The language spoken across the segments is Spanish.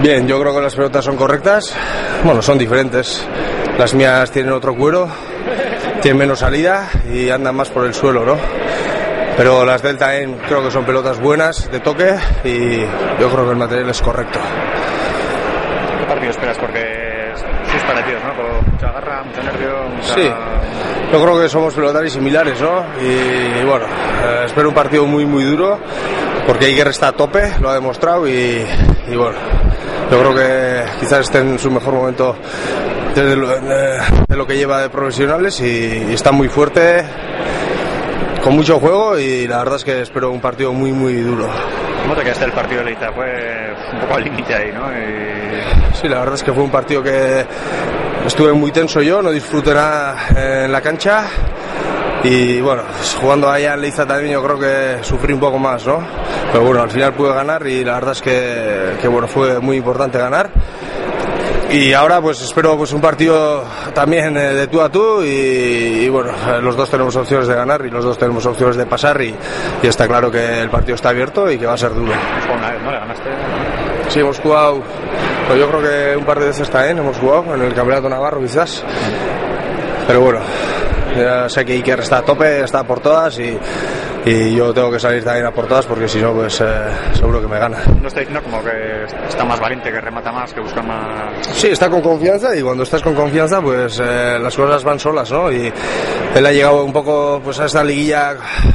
Bien, yo creo que las pelotas son correctas. Bueno, son diferentes. Las mías tienen otro cuero, tienen menos salida y andan más por el suelo, ¿no? Pero las Delta N creo que son pelotas buenas de toque y yo creo que el material es correcto. ¿Qué partido esperas? Porque sois parecidos, ¿no? Con mucha garra, mucho nervio, mucha... Sí, yo creo que somos pelotaris similares, ¿no? Y, y bueno, eh, espero un partido muy, muy duro porque Iker está a tope, lo ha demostrado y, y bueno, yo creo que quizás esté en su mejor momento desde lo, de, de lo que lleva de profesionales y, y está muy fuerte con mucho juego y la verdad es que espero un partido muy muy duro. ¿Cómo te quedaste el partido de Leita? Fue un poco al límite ahí, ¿no? Y... Sí, la verdad es que fue un partido que estuve muy tenso yo, no disfruté nada en la cancha y bueno, pues jugando allá en Leiza también yo creo que sufrí un poco más, ¿no? Pero bueno, al final pude ganar y la verdad es que, bueno, fue muy importante ganar. Y ahora pues espero pues un partido también eh, de tú a tú y, bueno los dos tenemos opciones de ganar y los dos tenemos opciones de pasar y, está claro que el partido está abierto y que va a ser duro. Sí hemos jugado pues yo creo que un par de veces también hemos jugado en el campeonato navarro quizás pero bueno ya sé que Iker está a tope está por todas y y yo tengo que salir también a por todas porque si no pues eh, seguro que me gana. No está diciendo como que está más valiente, que remata más, que busca más... Sí, está con confianza y cuando estás con confianza pues eh, las cosas van solas, ¿no? Y él ha llegado un poco pues a esta liguilla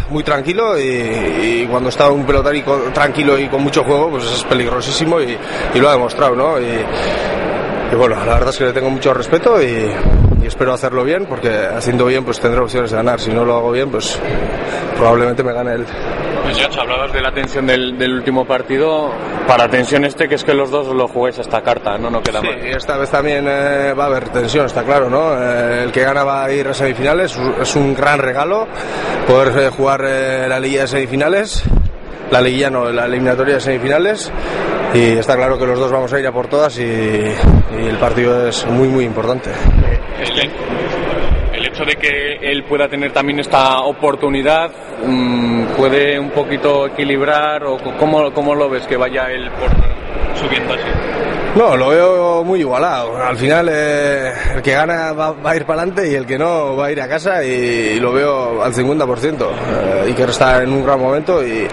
muy tranquilo y, y cuando está un pelotari tranquilo y con mucho juego pues es peligrosísimo y, y lo ha demostrado, ¿no? Y, y bueno, la verdad es que le tengo mucho respeto y, y, espero hacerlo bien porque haciendo bien pues tendré opciones de ganar. Si no lo hago bien pues probablemente me gane él. Pues ya hablabas de la tensión del, del, último partido. Para tensión este que es que los dos lo juguéis esta carta, no no queda sí, más. esta vez también eh, va a haber tensión, está claro, ¿no? Eh, el que gana va a ir a semifinales, es un gran regalo poder eh, jugar la liguilla de semifinales la liguilla no, la eliminatoria de semifinales y está claro que los dos vamos a ir a por todas y, y el partido es muy muy importante. El, el, hecho de que él pueda tener también esta oportunidad mmm, puede un poquito equilibrar o cómo, cómo lo ves que vaya él por subiendo así. No, lo veo muy igualado. Al final eh, el que gana va, va, a ir para adelante y el que no va a ir a casa y, y lo veo al 50%. Eh, Iker está en un gran momento y,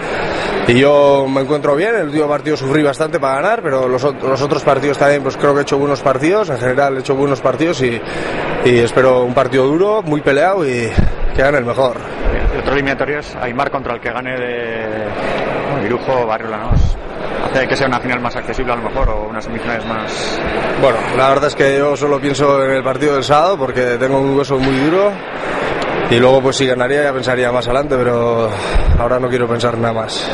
y, yo me encuentro bien. El último partido sufrí bastante para ganar, pero los, los, otros partidos también pues creo que he hecho buenos partidos. En general he hecho buenos partidos y, y espero un partido duro, muy peleado y que gane el mejor. Otro eliminatorio es Aymar contra el que gane de Irujo Barrio Lanos hace que sea una final más accesible a lo mejor o unas semifinales más. Bueno, la verdad es que yo solo pienso en el partido del sábado porque tengo un hueso muy duro y luego pues si ganaría ya pensaría más adelante, pero ahora no quiero pensar nada más.